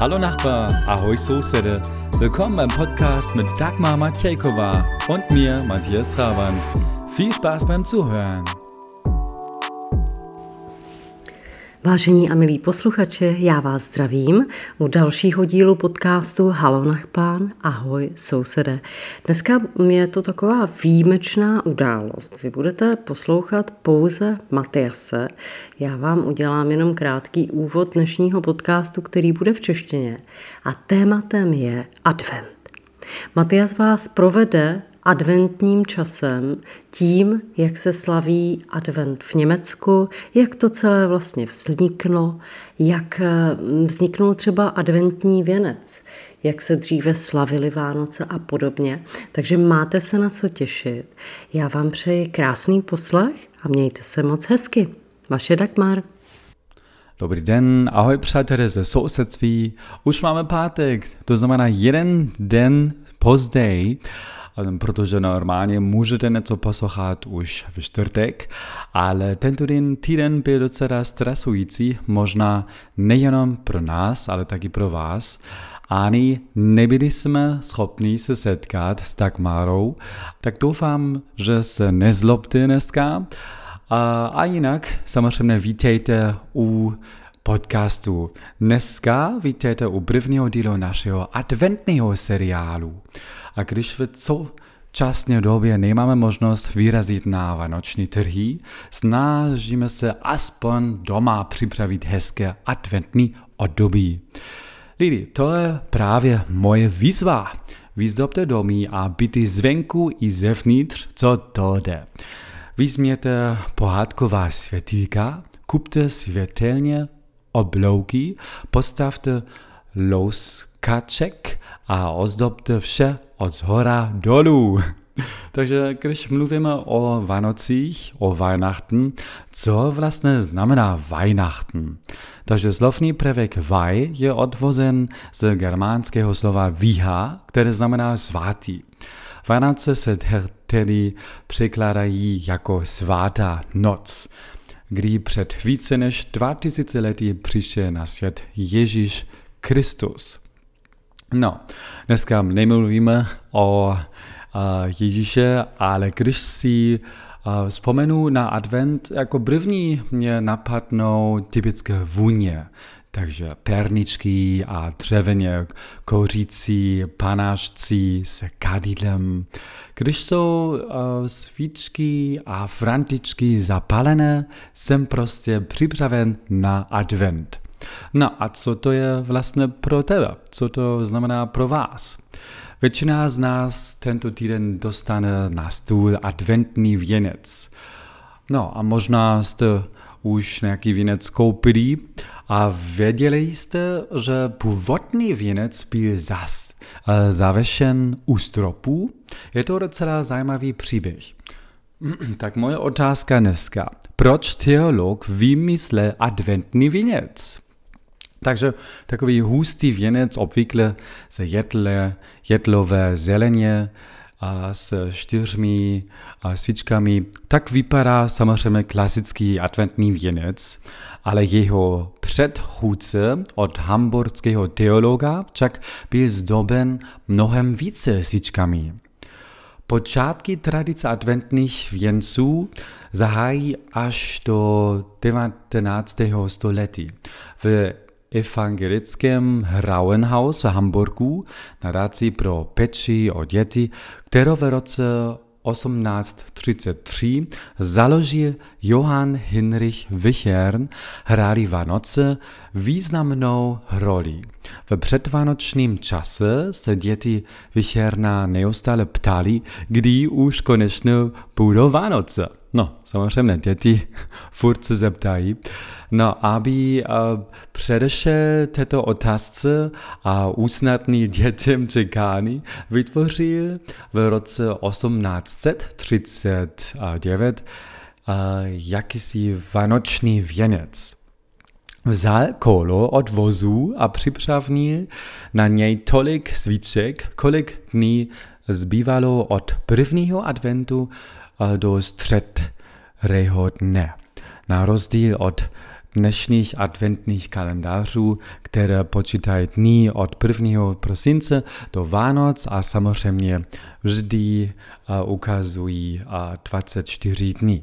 Hallo Nachbar, ahoj Soßede. Willkommen beim Podcast mit Dagmar Matjejkova und mir, Matthias Trabant. Viel Spaß beim Zuhören. Vážení a milí posluchači, já vás zdravím u dalšího dílu podcastu Halo pán, ahoj sousede. Dneska je to taková výjimečná událost. Vy budete poslouchat pouze Matiase. Já vám udělám jenom krátký úvod dnešního podcastu, který bude v češtině. A tématem je Advent. Matias vás provede adventním časem, tím, jak se slaví advent v Německu, jak to celé vlastně vzniklo, jak eh, vzniknul třeba adventní věnec, jak se dříve slavili Vánoce a podobně. Takže máte se na co těšit. Já vám přeji krásný poslech a mějte se moc hezky. Vaše Dagmar. Dobrý den, ahoj přátelé ze sousedství. Už máme pátek, to znamená jeden den později protože normálně můžete něco poslouchat už v čtvrtek, ale tento den, týden byl docela stresující, možná nejenom pro nás, ale taky pro vás. Ani nebyli jsme schopni se setkat s Dagmarou, tak doufám, že se nezlobte dneska. A, a jinak samozřejmě vítejte u podcastu. Dneska vítejte u prvního dílu našeho adventního seriálu. A když v současné době nemáme možnost vyrazit na vánoční trhy, snažíme se aspoň doma připravit hezké adventní období. Lidi, to je právě moje výzva. Vyzdobte domy a byty zvenku i zevnitř, co to jde. Vezměte pohádková světýlka, kupte světelně oblouky, postavte louskaček a ozdobte vše od zhora dolů. Takže když mluvíme o Vánocích, o Weihnachten, co vlastně znamená Weihnachten? Takže slovní prvek Vaj je odvozen z germánského slova Viha, které znamená svatý. Vánoce se tedy překládají jako svátá noc, kdy před více než 2000 lety přišel na svět Ježíš Kristus. No, dneska nemluvíme o Ježíše, ale když si vzpomenu na advent, jako první mě napadnou typické vůně. Takže perničky a dřevěně kouřící panášci s kadidlem. Když jsou uh, svíčky a frantičky zapalené, jsem prostě připraven na advent. No a co to je vlastně pro tebe? Co to znamená pro vás? Většina z nás tento týden dostane na stůl adventní věnec. No a možná jste už nějaký věnec koupili a věděli jste, že původní věnec byl zas, uh, zavešen u stropu? Je to docela zajímavý příběh. tak moje otázka dneska. Proč teolog vymyslel adventní věnec? Takže takový hustý věnec obvykle ze jedle, jedlové zeleně a s čtyřmi svíčkami. Tak vypadá samozřejmě klasický adventní věnec, ale jeho předchůdce od hamburského teologa však byl zdoben mnohem více svíčkami. Počátky tradice adventních věnců zahájí až do 19. století. V evangelickém Hrauenhaus v Hamburgu, nadaci pro peči o děti, kterou v roce 1833 založil Johann Hinrich Wichern, hráli Vánoce významnou roli. V předvánočním čase se děti Wicherna neustále ptali, kdy už konečně budou Vánoce. No, samozřejmě děti furt se zeptají. No, aby uh, předešel této otázce a usnadnil dětem čekání, vytvořil v roce 1839 uh, jakýsi vánoční věnec. Vzal kolo od vozu a připravnil na něj tolik svíček, kolik dní zbývalo od prvního adventu do středrého dne. Na rozdíl od dnešních adventních kalendářů, které počítají dní od 1. prosince do Vánoc a samozřejmě vždy ukazují 24 dní.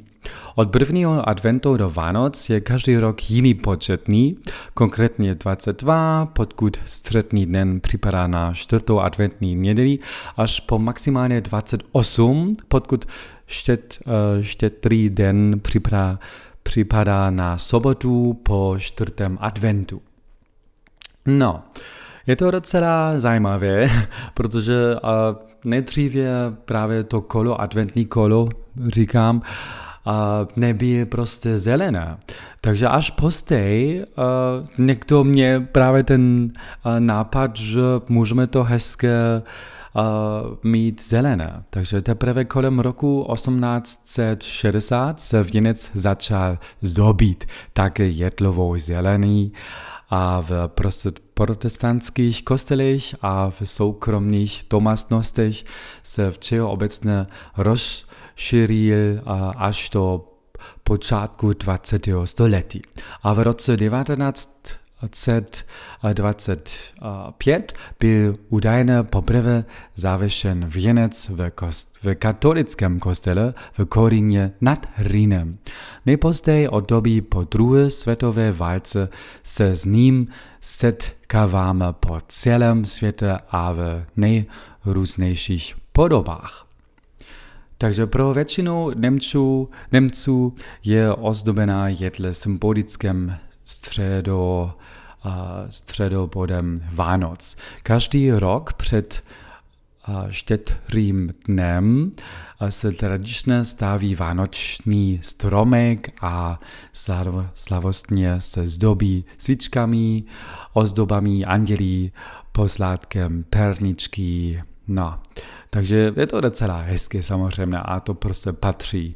Od prvního adventu do Vánoc je každý rok jiný počet dní, konkrétně 22, pokud střední den připadá na čtvrtou adventní neděli, až po maximálně 28, pokud štět, uh, štětrý den připadá, připadá na sobotu po čtvrtém adventu. No, je to docela zajímavé, protože uh, nejdříve právě to kolo, adventní kolo, říkám, a neby je prostě zelená. Takže až postej uh, někdo mě právě ten nápad, že můžeme to hezké mít zelené. Takže teprve kolem roku 1860 se Věnec začal zdobit také jedlovou zelený a v protestantských kostelích a v soukromých domácnostech se všeobecně rozšířil až do počátku 20. století. A v roce 19 1925 byl údajně poprvé zavěšen věnec v, kost, v katolickém kostele v Koríně nad Rýnem. Nejpozději od doby po druhé světové válce se s ním setkáváme po celém světě a v nejrůznějších podobách. Takže pro většinu Němců, Němců je ozdobená jedle symbolickém středo, středobodem Vánoc. Každý rok před štětrým dnem se tradičně staví vánoční stromek a slav, slavostně se zdobí svíčkami, ozdobami andělí, poslátkem perničky, no. Takže je to docela hezké samozřejmě a to prostě patří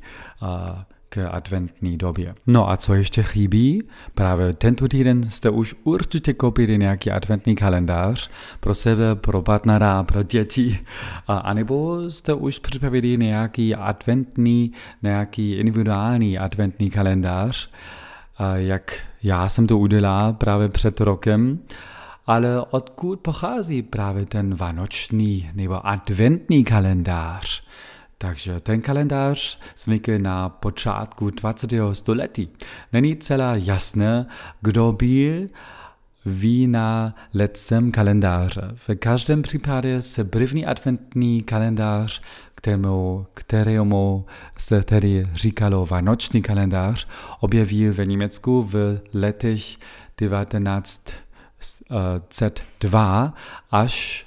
k adventní době. No a co ještě chybí? Právě tento týden jste už určitě koupili nějaký adventní kalendář pro sebe, pro partnera, pro děti, a, anebo jste už připravili nějaký adventní, nějaký individuální adventní kalendář, a jak já jsem to udělal právě před rokem, ale odkud pochází právě ten vánoční nebo adventní kalendář? Takže ten kalendář vznikl na počátku 20. století. Není celá jasné, kdo byl na letcem kalendáře. V každém případě se první adventní kalendář, kterému, kterému se tedy říkalo Vánoční kalendář, objevil v Německu v letech 1902 až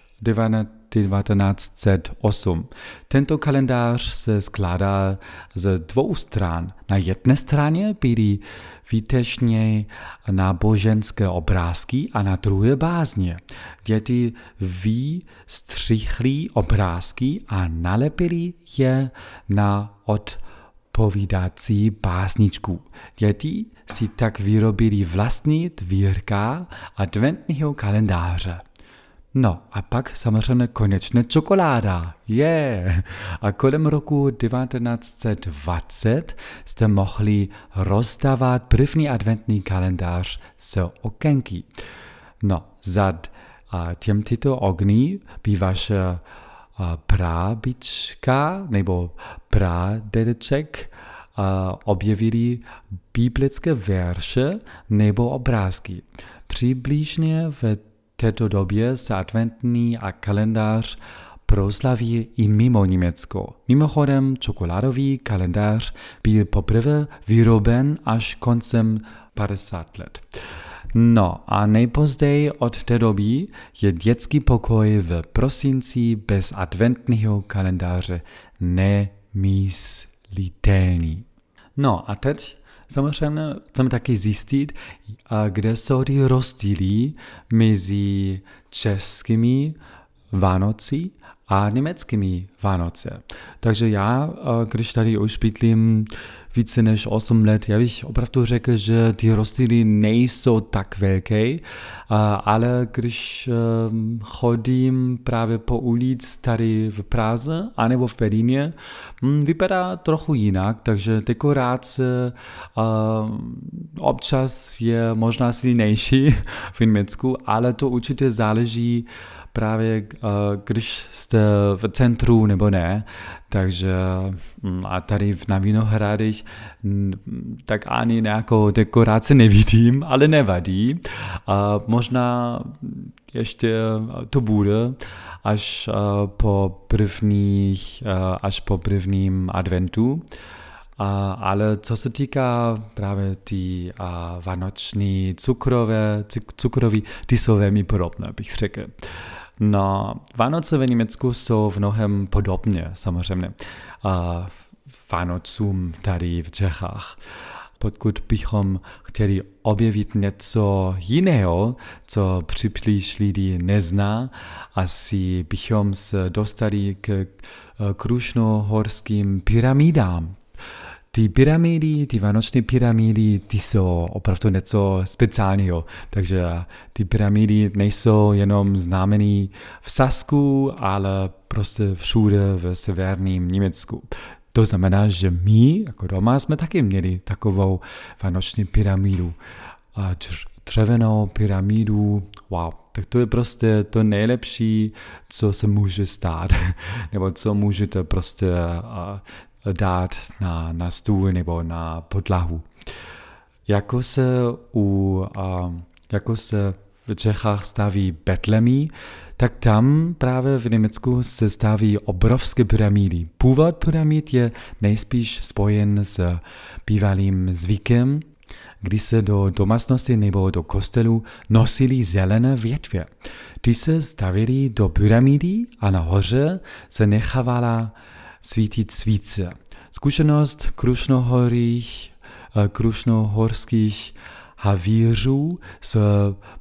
1908. Tento kalendář se skládá ze dvou stran. Na jedné straně byly výtečně náboženské obrázky a na druhé bázně. Děti vystřihli obrázky a nalepili je na odpovídací básničku. Děti si tak vyrobili vlastní tvírka adventního kalendáře. No a pak samozřejmě konečně čokoláda. Je! Yeah. A kolem roku 1920 jste mohli rozdávat první adventní kalendář z okenky. No, za těm tyto ogní by vaše prábička nebo prádedeček objevili biblické verše nebo obrázky. Přibližně v této době se adventní a kalendář proslaví i mimo Německo. Mimochodem, čokoládový kalendář byl poprvé vyroben až koncem 50 let. No a nejpozději od té doby je dětský pokoj v prosinci bez adventního kalendáře nemyslitelný. No a teď Samozřejmě chceme taky zjistit, kde jsou ty rozdíly mezi českými Vánoci a německými Vánoce. Takže já, když tady už bydlím více než 8 let, já bych opravdu řekl, že ty rozdíly nejsou tak velké, ale když ehm, chodím právě po ulic tady v Praze anebo v Berlíně, hm, vypadá trochu jinak, takže dekorace občas je možná silnější v Německu, ale to určitě záleží právě uh, když jste v centru nebo ne, takže mm, a tady na Vinohradech tak ani nějakou dekoraci nevidím, ale nevadí. A možná ještě to bude až po prvních, až po prvním adventu. A, ale co se týká právě ty a, vánoční cukrové, cukroví, ty jsou velmi podobné, bych řekl. No, Vánoce ve Německu jsou v mnohem podobně, samozřejmě, a Vánocům tady v Čechách. Pokud bychom chtěli objevit něco jiného, co připlíš lidi nezná, asi bychom se dostali k krušnohorským pyramidám ty pyramidy, ty vánoční pyramidy, ty jsou opravdu něco speciálního. Takže ty pyramidy nejsou jenom známený v Sasku, ale prostě všude v severním Německu. To znamená, že my jako doma jsme taky měli takovou vánoční pyramidu. A dřevěnou pyramidu, wow, tak to je prostě to nejlepší, co se může stát, nebo co můžete prostě dát na, na stůl nebo na podlahu. Jako se, u, a, jako se v Čechách staví Betlemí, tak tam právě v Německu se staví obrovské pyramidy. Původ pyramid je nejspíš spojen s bývalým zvykem, kdy se do domácnosti nebo do kostelu nosili zelené větve. Ty se stavili do pyramidy a nahoře se nechávala svítit svíce. Zkušenost krušnohorých, eh, krušnohorských havířů se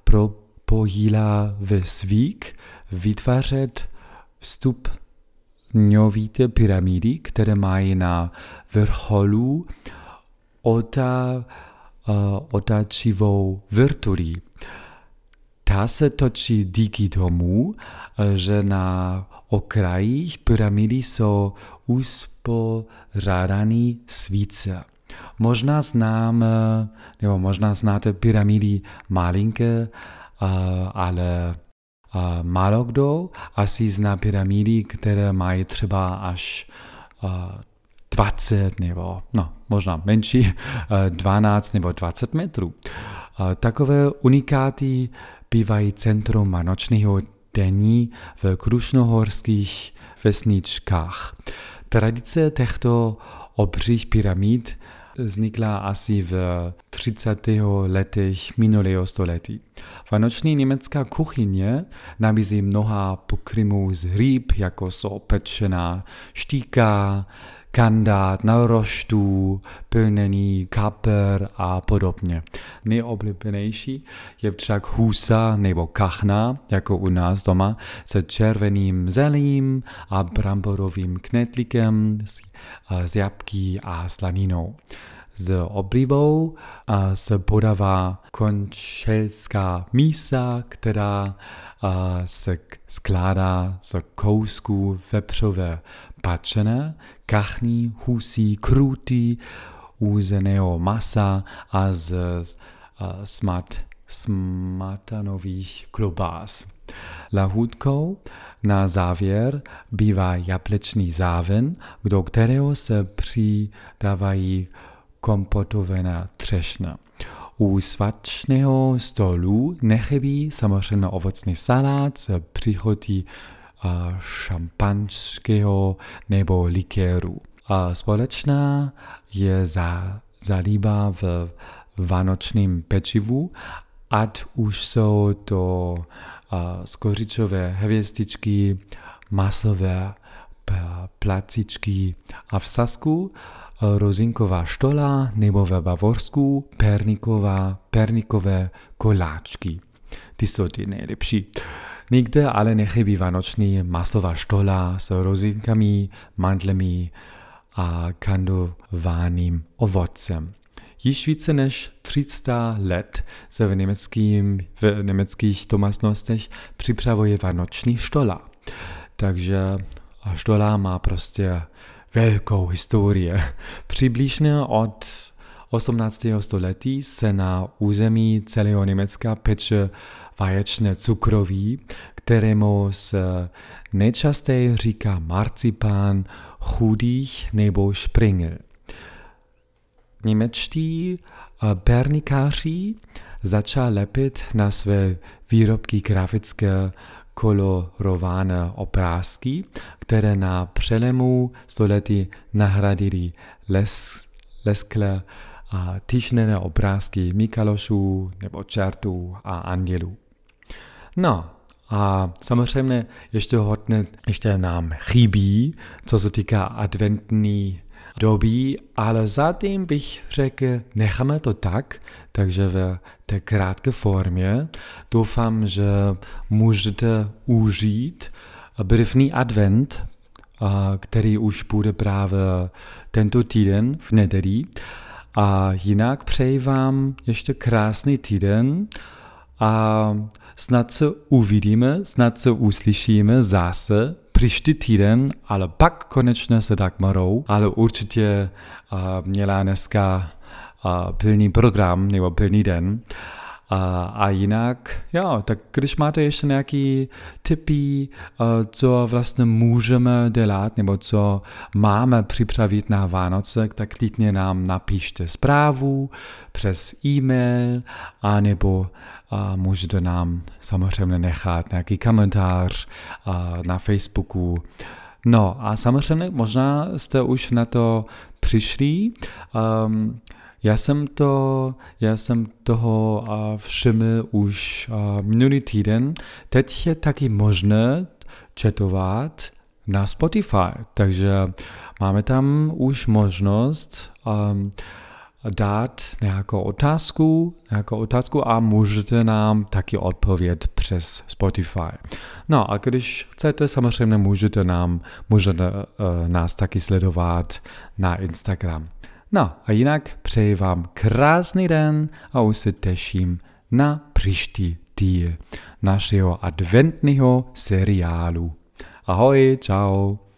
propojila ve zvyk vytvářet vstup ňovité pyramidy, které mají na vrcholu ota, uh, otačivou vrtulí. Ta se točí díky tomu, eh, že na okrajích pyramidy jsou uspořádané svíce. Možná znám, nebo možná znáte pyramidy malinké, ale málo kdo asi zná pyramidy, které mají třeba až 20 nebo no, možná menší, 12 nebo 20 metrů. Takové unikáty bývají centrum nočního dení v krušnohorských vesničkách. Tradice těchto obřích pyramid vznikla asi v 30. letech minulého století. Vánoční německá kuchyně nabízí mnoha pokrymů z rýb, jako jsou pečená štíka, kandát na roštu, plněný kaper a podobně. Nejoblíbenější je však husa nebo kachna, jako u nás doma, se červeným zelím a bramborovým knedlíkem s, s jabky a slaninou. S oblibou se podává končelská mísa, která se skládá z kousků vepřové pačené, kachní, husí, krutý, úzeného masa a z, smat, smatanových klobás. Lahůdkou na závěr bývá jablečný záven, do kterého se přidávají kompotovaná třešna. U svačného stolu nechybí samozřejmě ovocný salát s příchodí šampanského nebo likéru. A společná je za, zalíba v vánočním pečivu, ať už jsou to skořičové hvězdičky, masové placičky a v Sasku rozinková štola nebo ve Bavorsku perniková, pernikové koláčky. Ty jsou ty nejlepší. Nikde ale nechybí vánoční masová štola s rozinkami, mandlemi a kandovaným ovocem. Již více než 300 let se v, německým, v německých domácnostech připravuje vánoční štola. Takže štola má prostě velkou historii. Přibližně od 18. století se na území celého Německa peče vaječné cukroví, kterému se nejčastěji říká marcipán chudých nebo špringel. Němečtí pernikáři začali lepit na své výrobky grafické kolorované obrázky, které na přelomu století nahradili les, lesklé a týšnené obrázky Mikalošů nebo čertů a andělů. No, a samozřejmě ještě hodně ještě nám chybí, co se týká adventní doby, ale zatím bych řekl, necháme to tak, takže v té krátké formě doufám, že můžete užít první advent, který už bude právě tento týden v neděli. A jinak přeji vám ještě krásný týden a snad se uvidíme, snad se uslyšíme zase příští týden, ale pak konečně se Dagmarou, ale určitě uh, měla dneska uh, plný program nebo plný den. A, a jinak, jo, tak když máte ještě nějaký tipy, co vlastně můžeme dělat, nebo co máme připravit na Vánoce, tak klidně nám napište zprávu přes e-mail, anebo a můžete nám samozřejmě nechat nějaký komentář na Facebooku. No a samozřejmě možná jste už na to přišli. Um, já jsem, to, já jsem toho všiml už minulý týden. Teď je taky možné četovat na Spotify, takže máme tam už možnost um, dát nějakou otázku, nějakou otázku a můžete nám taky odpovědět přes Spotify. No a když chcete, samozřejmě můžete nám, můžete uh, nás taky sledovat na Instagram. No a jinak přeji vám krásný den a už se těším na příští díl našeho adventního seriálu. Ahoj, ciao.